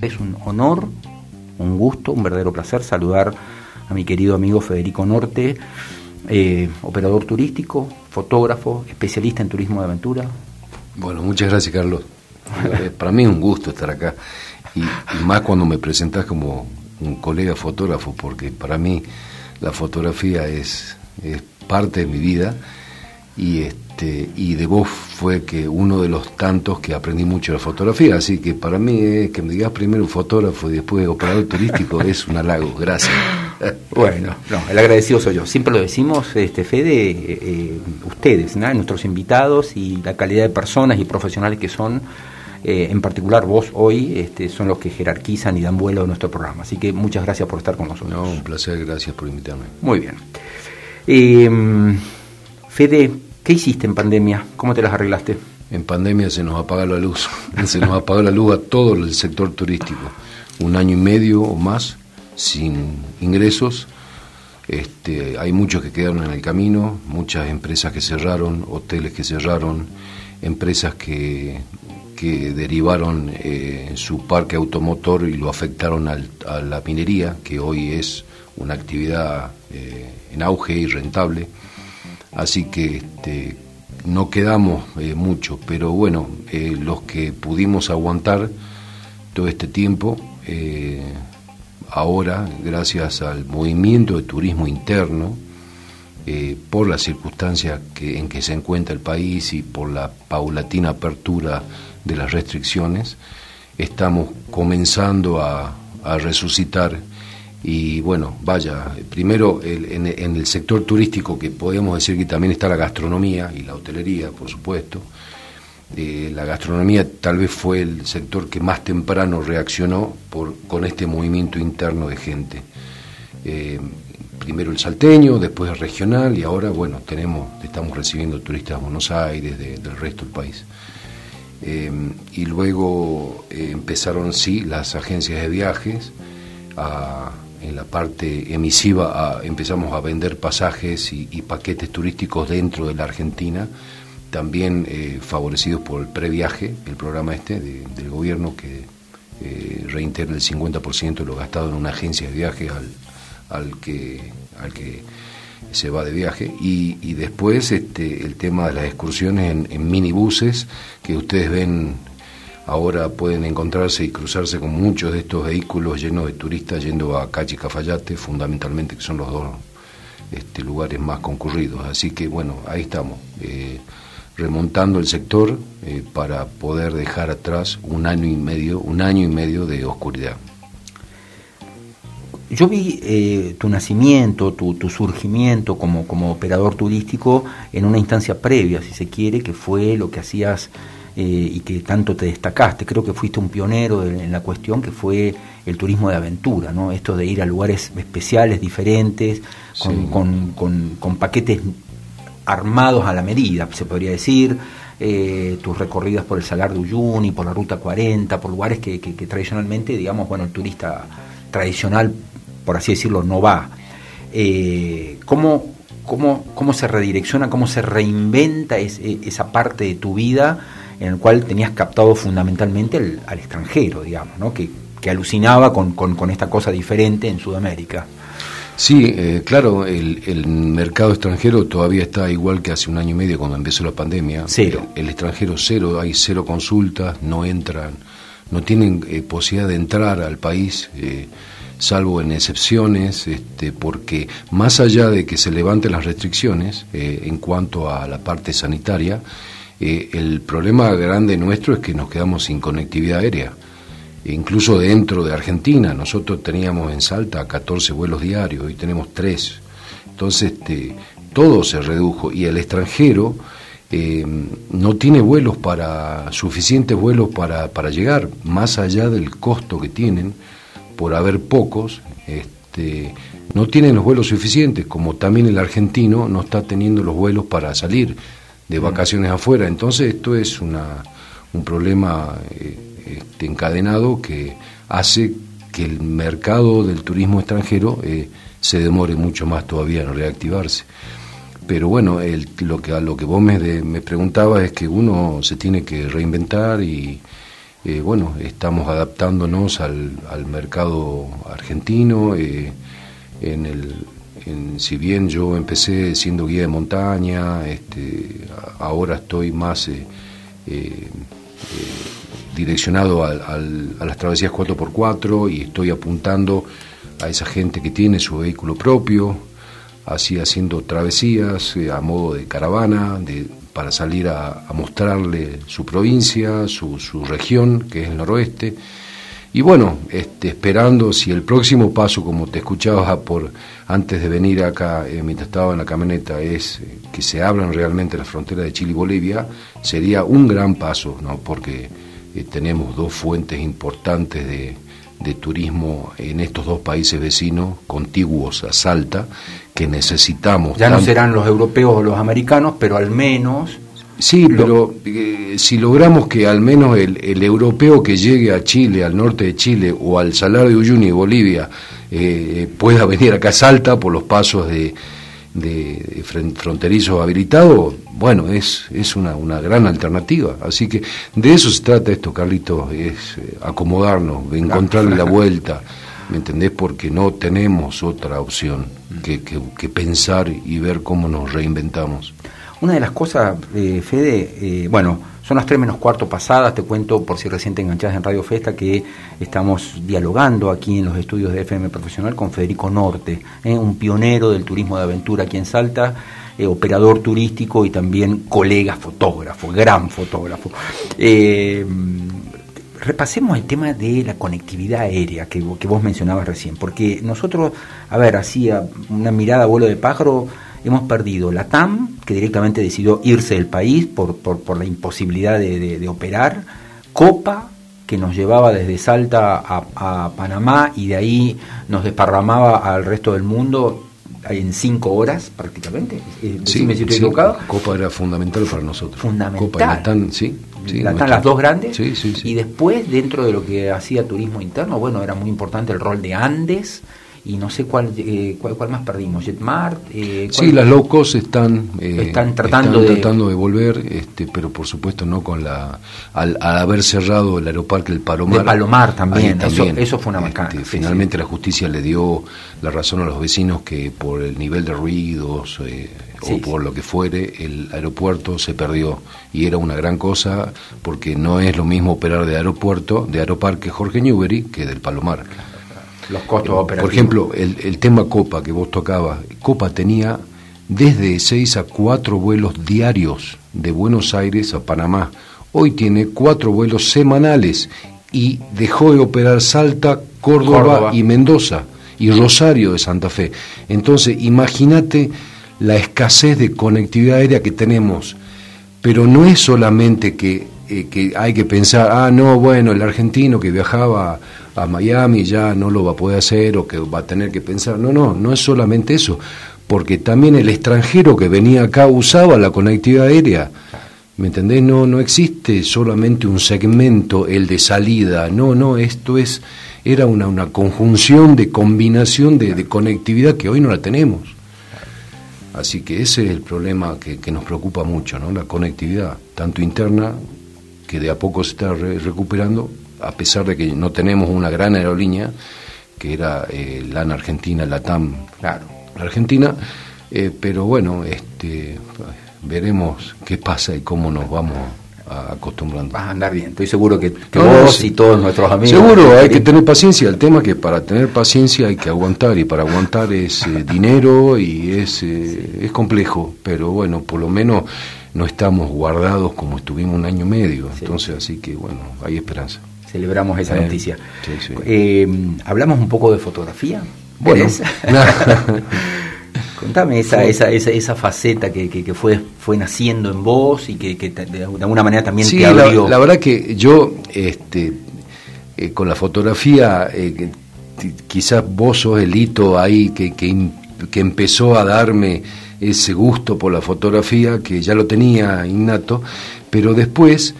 Es un honor, un gusto, un verdadero placer saludar a mi querido amigo Federico Norte, eh, operador turístico, fotógrafo, especialista en turismo de aventura. Bueno, muchas gracias Carlos. Eh, para mí es un gusto estar acá y, más cuando me presentas como un colega fotógrafo, porque para mí la fotografía es, es parte de mi vida y este y de vos fue que uno de los tantos que aprendí mucho la fotografía. Así que para mí eh, que me digas primero un fotógrafo y después operador turístico es un halago gracias. Bueno no el agradecido soy yo. Siempre lo decimos este Fede eh, eh, ustedes nuestros invitados y la calidad de personas y profesionales que son en particular vos hoy este, son los que jerarquizan y dan vuelo a nuestro programa. Así que muchas gracias por estar con nosotros. No un placer gracias por invitarme. Muy bien. Eh, Fede ¿Qué hiciste en pandemia? ¿Cómo te las arreglaste? En pandemia se nos apagó la luz, se nos apagó la luz a todo el sector turístico. Un año y medio o más sin ingresos. Este, hay muchos que quedaron en el camino, muchas empresas que cerraron, hoteles que cerraron, empresas que, que derivaron eh, su parque automotor y lo afectaron a la minería, que hoy es una actividad eh, en auge y rentable así que este, no quedamos eh, mucho, pero bueno, eh, los que pudimos aguantar todo este tiempo, eh, ahora, gracias al movimiento de turismo interno, por las circunstancias en que se encuentra el país y por la paulatina apertura de las restricciones, estamos comenzando a resucitar y bueno, vaya, primero en, el sector turístico, que podemos decir que también está la gastronomía y la hotelería, por supuesto. Eh, la gastronomía tal vez fue el sector que más temprano reaccionó por, con este movimiento interno de gente. Eh, primero el salteño, después el regional y ahora, bueno, tenemos, estamos recibiendo turistas de Buenos Aires, del resto del país. Eh, y luego empezaron, sí, las agencias de viajes a en la parte emisiva empezamos a vender pasajes y, paquetes turísticos dentro de la Argentina, también eh, favorecidos por el previaje, el programa este del gobierno que eh, reintegra el 50% de lo gastado en una agencia de viajes al, al, que, al que se va de viaje. Y, después este, el tema de las excursiones en minibuses que ustedes ven ahora pueden encontrarse y cruzarse con muchos de estos vehículos llenos de turistas yendo a Cachi Cafayate, fundamentalmente, que son los dos este, lugares más concurridos. Así que bueno, ahí estamos, eh, remontando el sector eh, para poder dejar atrás un año y medio, un año y medio de oscuridad. Yo vi eh, tu nacimiento, tu, tu surgimiento como, como operador turístico en una instancia previa, si se quiere, que fue lo que hacías eh, y que tanto te destacaste. Creo que fuiste un pionero en, la cuestión que fue el turismo de aventura, ¿no? Esto de ir a lugares especiales, diferentes, con, con, paquetes armados a la medida, se podría decir. Eh, tus recorridas por el Salar de Uyuni, por la Ruta 40, por lugares que, que, tradicionalmente, digamos, bueno, el turista tradicional, por así decirlo, no va. Eh, ¿cómo, cómo, ¿Cómo se redirecciona, cómo se reinventa esa parte de tu vida en el cual tenías captado fundamentalmente al extranjero, digamos, ¿no? que, alucinaba con, esta cosa diferente en Sudamérica. Sí, eh, claro, el, mercado extranjero todavía está igual que hace un año y medio cuando empezó la pandemia. Cero. El, extranjero cero, hay cero consultas, no entran, no tienen eh, posibilidad de entrar al país, eh, salvo en excepciones, este, porque más allá de que se levanten las restricciones en cuanto a la parte sanitaria, eh, el problema grande nuestro es que nos quedamos sin conectividad aérea. E incluso dentro de Argentina, nosotros teníamos en Salta 14 vuelos diarios, hoy tenemos 3. Entonces, este, todo se redujo y el extranjero eh, no tiene vuelos para, suficientes vuelos para, para llegar, más allá del costo que tienen por haber pocos, este, no tienen los vuelos suficientes, como también el argentino no está teniendo los vuelos para salir de vacaciones afuera. Entonces esto es una, un problema eh, este, encadenado que hace que el mercado del turismo extranjero eh, se demore mucho más todavía en reactivarse. Pero bueno, el, lo que a lo que vos me, me preguntabas es que uno se tiene que reinventar y, eh, bueno, estamos adaptándonos al, mercado argentino. Eh, en el, si bien yo empecé siendo guía de montaña, este, ahora estoy más direccionado a las travesías 4x4 y estoy apuntando a esa gente que tiene su vehículo propio, así haciendo travesías a modo de caravana, de para salir a, mostrarle su provincia, su, región, que es el noroeste. Y bueno, este, esperando si el próximo paso, como te escuchaba por antes de venir acá, eh, mientras estaba en la camioneta, es eh, que se abran realmente las fronteras de Chile y Bolivia, sería un gran paso, ¿no? porque eh, tenemos dos fuentes importantes de, de turismo en estos dos países vecinos, contiguos a Salta, que necesitamos. Ya no serán los europeos o los americanos, pero al menos... Sí, pero eh, si logramos que al menos el, el, europeo que llegue a Chile, al norte de Chile o al Salar de Uyuni, Bolivia, eh, pueda venir acá a Salta por los pasos de, de fronterizos habilitados, bueno, es, es una, una, gran alternativa. Así que de eso se trata esto, Carlitos, es eh, acomodarnos, encontrarle la vuelta. ¿me entendés? Porque no tenemos otra opción que, que, pensar y ver cómo nos reinventamos. Una de las cosas, eh, Fede, eh, bueno, son las tres menos cuarto pasadas, te cuento por si recién te en Radio Festa que estamos dialogando aquí en los estudios de FM Profesional con Federico Norte, eh, un pionero del turismo de aventura aquí en Salta, operador turístico y también colega fotógrafo, gran fotógrafo. Repasemos el tema de la conectividad aérea que, vos mencionabas recién, porque nosotros, a ver, hacía una mirada a vuelo de pájaro, hemos perdido la TAM, que directamente decidió irse del país por, por, por la imposibilidad de, operar, Copa, que nos llevaba desde Salta a, Panamá y de ahí nos desparramaba al resto del mundo en cinco horas prácticamente. Eh, sí, me equivocado. Copa era fundamental para nosotros. Fundamental. Copa y sí están las dos grandes. y después, dentro de lo que hacía turismo interno, bueno, era muy importante el rol de Andes y no sé cuál, eh, cuál, más perdimos, Jetmart. Eh, sí, las low cost están, eh, están, tratando, de... tratando de volver, este, pero por supuesto no con la. Al, haber cerrado el aeroparque el Palomar. De Palomar también, Eso, eso, fue una este, finalmente la justicia le dio la razón a los vecinos que por el nivel de ruidos eh, o por lo que fuere, el aeropuerto se perdió y era una gran cosa porque no es lo mismo operar de aeropuerto, de aeroparque Jorge Newbery que del Palomar los costos operativos. Por ejemplo, el, el tema Copa que vos tocabas, Copa tenía desde 6 a 4 vuelos diarios de Buenos Aires a Panamá. Hoy tiene 4 vuelos semanales y dejó de operar Salta, Córdoba, y Mendoza y Rosario de Santa Fe. Entonces, imagínate la escasez de conectividad aérea que tenemos. Pero no es solamente que, eh, que hay que pensar, ah, no, bueno, el argentino que viajaba a Miami ya no lo va a poder hacer o que va a tener que pensar. No, no, no es solamente eso, porque también el extranjero que venía acá usaba la conectividad aérea. ¿Me entendés? No, no existe solamente un segmento, el de salida. No, no, esto es, era una, una conjunción de combinación de, conectividad que hoy no la tenemos. Así que ese es el problema que, que, nos preocupa mucho, ¿no? La conectividad, tanto interna, que de a poco se está recuperando, a pesar de que no tenemos una gran aerolínea, que era eh, LAN Argentina, LATAM claro. Argentina, eh, pero bueno, este, veremos qué pasa y cómo nos vamos acostumbrando. Vas a andar bien, estoy seguro que, vos y todos nuestros amigos. Seguro, hay que tener paciencia. El tema es que para tener paciencia hay que aguantar y para aguantar es eh, dinero y es, es complejo, pero bueno, por lo menos no estamos guardados como estuvimos un año y medio. Entonces, así que bueno, hay esperanza celebramos esa noticia. Eh, Hablamos un poco de fotografía. Bueno, contame esa, esa, esa, esa, faceta que, que, fue, fue naciendo en vos y que, de alguna manera también te abrió. La, verdad que yo, este, eh, con la fotografía, eh, quizás vos sos el hito ahí que, que empezó a darme ese gusto por la fotografía, que ya lo tenía innato, pero después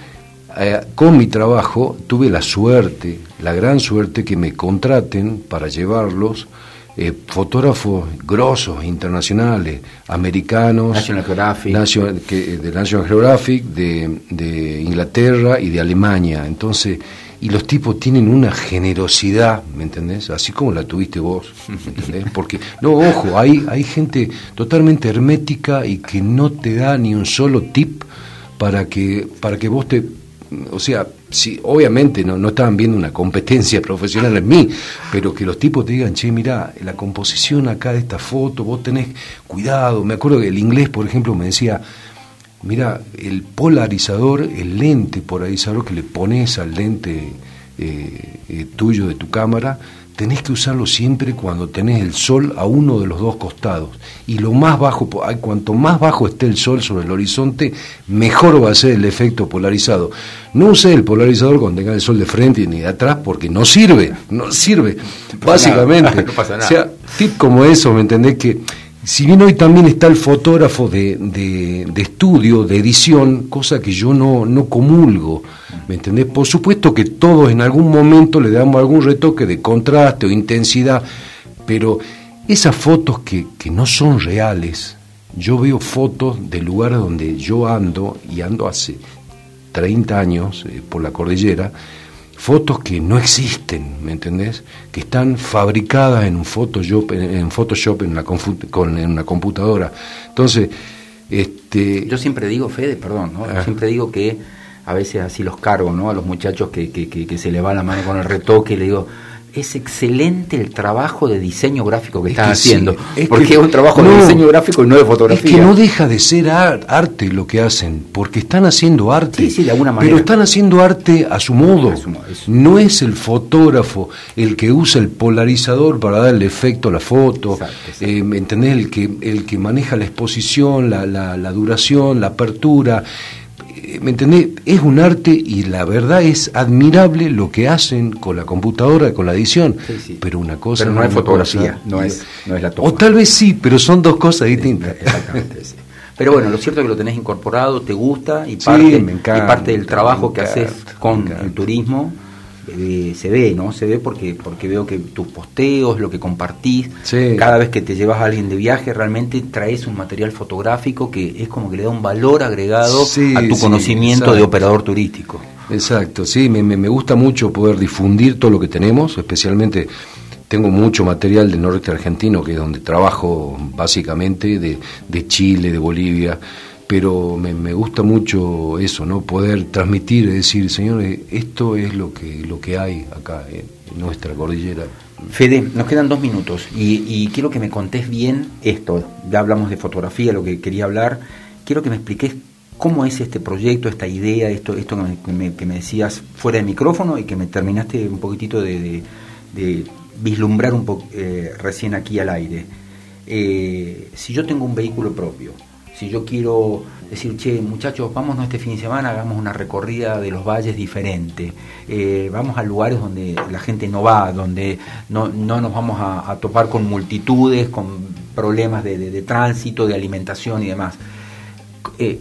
eh, con mi trabajo tuve la suerte, la gran suerte que me contraten para llevarlos eh, fotógrafos grosos, internacionales, americanos, National Geographic, que, de National Geographic, de, de Inglaterra y de Alemania. Entonces, y los tipos tienen una generosidad, ¿me entendés? Así como la tuviste vos, ¿me entendés? Porque, no, ojo, hay, hay gente totalmente hermética y que no te da ni un solo tip para que, para que vos te o sea, si, obviamente no, no estaban viendo una competencia profesional en mí, pero que los tipos te digan, che, mira, la composición acá de esta foto, vos tenés cuidado. Me acuerdo que el inglés, por ejemplo, me decía, mira, el polarizador, el lente polarizador que le pones al lente eh, eh, tuyo de tu cámara, tenés que usarlo siempre cuando tenés el sol a uno de los dos costados. Y lo más bajo, cuanto más bajo esté el sol sobre el horizonte, mejor va a ser el efecto polarizado. No use el polarizador cuando tenga el sol de frente ni de atrás porque no sirve, no sirve. Básicamente. O sea, tip como eso, ¿me entendés? Que si bien hoy también está el fotógrafo de, de, estudio, de edición, cosa que yo no, no comulgo, ¿me entendés? Por supuesto que todos en algún momento le damos algún retoque de contraste o intensidad, pero esas fotos que, que no son reales, yo veo fotos de lugares donde yo ando, y ando hace 30 años eh, por la cordillera, fotos que no existen, ¿me entendés? Que están fabricadas en un Photoshop, en, Photoshop en, con, en una computadora. Entonces, este... Yo siempre digo, Fede, perdón, ¿no? Ah. siempre digo que a veces así los cargo, ¿no? A los muchachos que, que, que, que se le va la mano con el retoque, le digo, es excelente el trabajo de diseño gráfico que están haciendo. porque es un trabajo de diseño gráfico y no de fotografía. Es que no deja de ser arte lo que hacen, porque están haciendo arte. Sí, sí, de alguna manera. Pero están haciendo arte a su modo. no es el fotógrafo el que usa el polarizador para darle efecto a la foto. Eh, ¿Me entendés? El que, el que maneja la exposición, la, la, la duración, la apertura. ¿Me entendés? Es un arte y la verdad es admirable lo que hacen con la computadora, con la edición. Pero una cosa. Pero no, es fotografía, no, es, no es la toma. O tal vez sí, pero son dos cosas distintas. Exactamente, sí. Pero bueno, lo cierto es que lo tenés incorporado, te gusta y parte, y parte del trabajo que haces con el turismo eh, se ve, ¿no? Se ve porque, porque veo que tus posteos, lo que compartís, cada vez que te llevas a alguien de viaje, realmente traes un material fotográfico que es como que le da un valor agregado a tu conocimiento de operador turístico. Exacto, sí, me, me, gusta mucho poder difundir todo lo que tenemos, especialmente tengo mucho material del norte argentino, que es donde trabajo básicamente, de, de Chile, de Bolivia, pero me, gusta mucho eso, ¿no? Poder transmitir, decir, señores, esto es lo que, lo que hay acá en, nuestra cordillera. Fede, nos quedan dos minutos y, quiero que me contés bien esto. Ya hablamos de fotografía, lo que quería hablar. Quiero que me expliques cómo es este proyecto, esta idea, esto, esto que, me, decías fuera del micrófono y que me terminaste un poquitito de, de, vislumbrar un poco eh, recién aquí al aire. Eh, si yo tengo un vehículo propio, si yo quiero decir, che, muchachos, vamos este fin de semana, hagamos una recorrida de los valles diferente, eh, vamos a lugares donde la gente no va, donde no, no nos vamos a, topar con multitudes, con problemas de, tránsito, de alimentación y demás. Eh,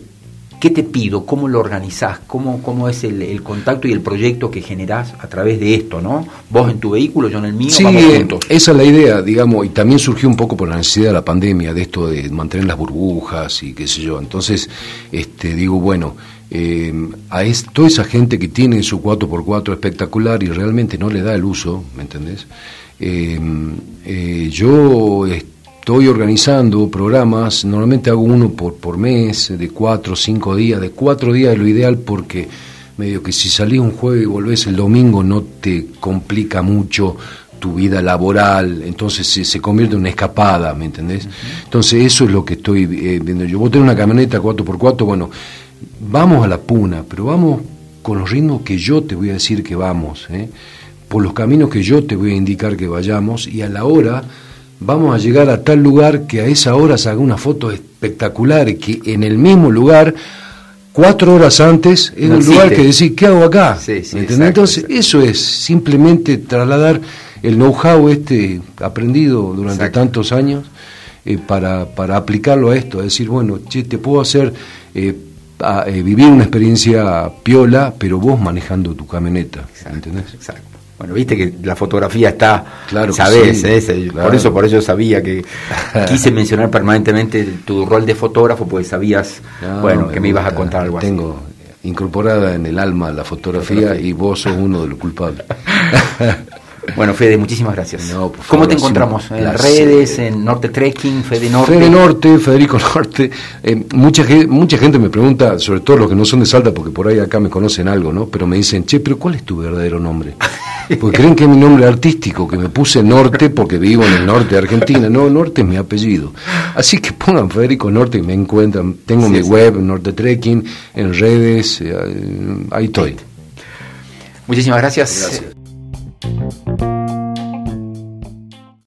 ¿Qué te pido? ¿Cómo lo organizás? ¿Cómo, cómo es el, contacto y el proyecto que generás a través de esto? ¿no? Vos en tu vehículo, yo en el mío, sí, vamos juntos. Esa es la idea, digamos, y también surgió un poco por la necesidad de la pandemia, de esto de mantener las burbujas y qué sé yo. Entonces, este, digo, bueno, eh, a toda esa gente que tiene su 4x4 espectacular y realmente no le da el uso, ¿me entendés? Eh, eh, yo... Este, Estoy organizando programas, normalmente hago uno por, por mes, de cuatro o cinco días. De cuatro días es lo ideal porque medio que si salís un jueves y volvés el domingo no te complica mucho tu vida laboral, entonces se, convierte en una escapada, ¿me entendés? Entonces eso es lo que estoy eh, viendo yo. Vos tenés una camioneta 4x4, bueno, vamos a la puna, pero vamos con los ritmos que yo te voy a decir que vamos, ¿eh? por los caminos que yo te voy a indicar que vayamos y a la hora vamos a llegar a tal lugar que a esa hora se haga una foto espectacular y que en el mismo lugar, cuatro horas antes, es un lugar que decir, ¿qué hago acá? Entonces, eso es simplemente trasladar el know-how este aprendido durante tantos años eh, para, para aplicarlo a esto, es decir, bueno, che, te puedo hacer eh, eh, vivir una experiencia piola, pero vos manejando tu camioneta, ¿entendés? Exacto. Bueno, viste que la fotografía está, claro sabes, ¿eh? por eso por eso sabía que quise mencionar permanentemente tu rol de fotógrafo, porque sabías, bueno, que me ibas a contar algo tengo incorporada en el alma la fotografía, y vos sos uno de los culpables. Bueno, Fede, muchísimas gracias. ¿Cómo te encontramos? ¿En las redes? ¿En Norte Trekking? ¿Fede Norte? Fede Norte, Federico Norte. Eh, mucha, mucha gente me pregunta, sobre todo los que no son de Salta, porque por ahí acá me conocen algo, ¿no? Pero me dicen, che, pero ¿cuál es tu verdadero nombre? Porque creen que es mi nombre artístico, que me puse Norte porque vivo en el norte de Argentina. No, Norte es mi apellido. Así que pongan Federico Norte y me encuentran. Tengo mi web, Norte Trekking, en redes, eh, ahí estoy. Muchísimas gracias. Gracias.